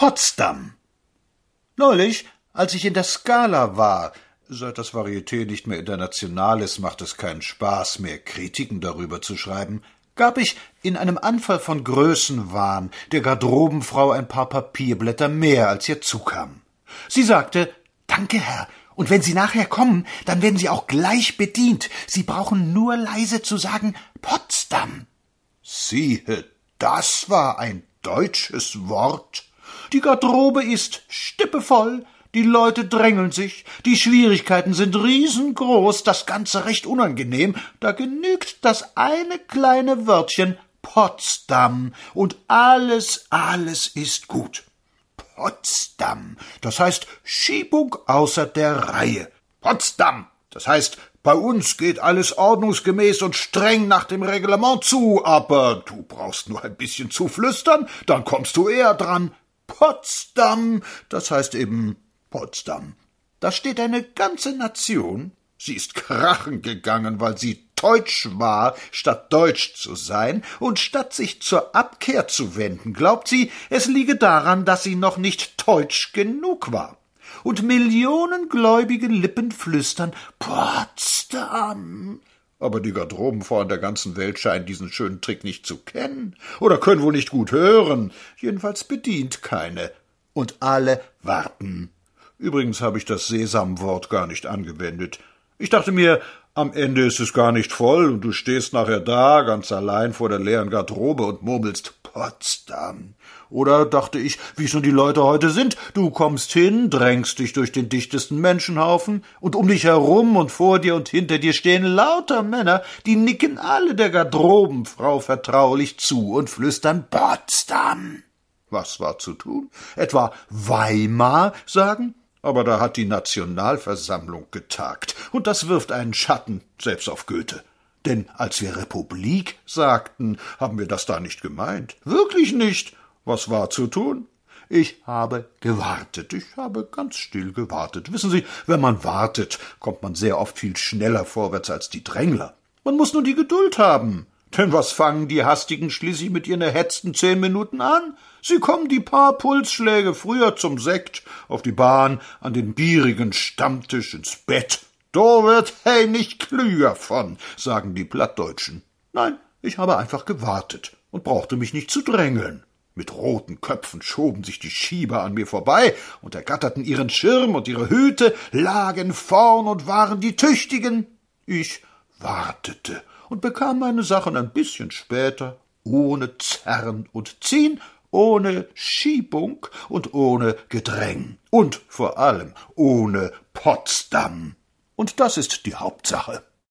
Potsdam. Neulich, als ich in der Skala war, seit das Varieté nicht mehr international ist, macht es keinen Spaß mehr, Kritiken darüber zu schreiben, gab ich in einem Anfall von Größenwahn der Garderobenfrau ein paar Papierblätter mehr, als ihr zukam. Sie sagte, Danke, Herr, und wenn Sie nachher kommen, dann werden Sie auch gleich bedient. Sie brauchen nur leise zu sagen Potsdam. Siehe, das war ein deutsches Wort. Die Garderobe ist stippevoll, die Leute drängeln sich, die Schwierigkeiten sind riesengroß, das Ganze recht unangenehm, da genügt das eine kleine Wörtchen Potsdam und alles, alles ist gut. Potsdam, das heißt Schiebung außer der Reihe. Potsdam, das heißt bei uns geht alles ordnungsgemäß und streng nach dem Reglement zu, aber du brauchst nur ein bisschen zu flüstern, dann kommst du eher dran. Potsdam, das heißt eben Potsdam. Da steht eine ganze Nation, sie ist krachen gegangen, weil sie Deutsch war, statt Deutsch zu sein, und statt sich zur Abkehr zu wenden, glaubt sie, es liege daran, dass sie noch nicht deutsch genug war. Und Millionen gläubige Lippen flüstern Potsdam. Aber die Garderobenfrauen der ganzen Welt scheinen diesen schönen Trick nicht zu kennen oder können wohl nicht gut hören. Jedenfalls bedient keine. Und alle warten. Übrigens habe ich das Sesamwort gar nicht angewendet. Ich dachte mir, am Ende ist es gar nicht voll und du stehst nachher da, ganz allein vor der leeren Garderobe und murmelst Potsdam. Oder dachte ich, wie schon die Leute heute sind, du kommst hin, drängst dich durch den dichtesten Menschenhaufen, und um dich herum und vor dir und hinter dir stehen lauter Männer, die nicken alle der Garderobenfrau vertraulich zu und flüstern Potsdam. Was war zu tun? Etwa Weimar sagen? Aber da hat die Nationalversammlung getagt, und das wirft einen Schatten selbst auf Goethe. Denn als wir Republik sagten, haben wir das da nicht gemeint. Wirklich nicht. Was war zu tun? Ich habe gewartet. Ich habe ganz still gewartet. Wissen Sie, wenn man wartet, kommt man sehr oft viel schneller vorwärts als die Drängler. Man muss nur die Geduld haben. Denn was fangen die Hastigen schließlich mit ihren erhetzten zehn Minuten an? Sie kommen die paar Pulsschläge früher zum Sekt, auf die Bahn, an den bierigen Stammtisch, ins Bett. Da wird hey nicht klüger von, sagen die Plattdeutschen. Nein, ich habe einfach gewartet und brauchte mich nicht zu drängeln. Mit roten Köpfen schoben sich die Schieber an mir vorbei und ergatterten ihren Schirm und ihre Hüte, lagen vorn und waren die Tüchtigen. Ich wartete und bekam meine Sachen ein bisschen später, ohne Zerren und Ziehen, ohne Schiebung und ohne Gedräng und vor allem ohne Potsdam. Und das ist die Hauptsache.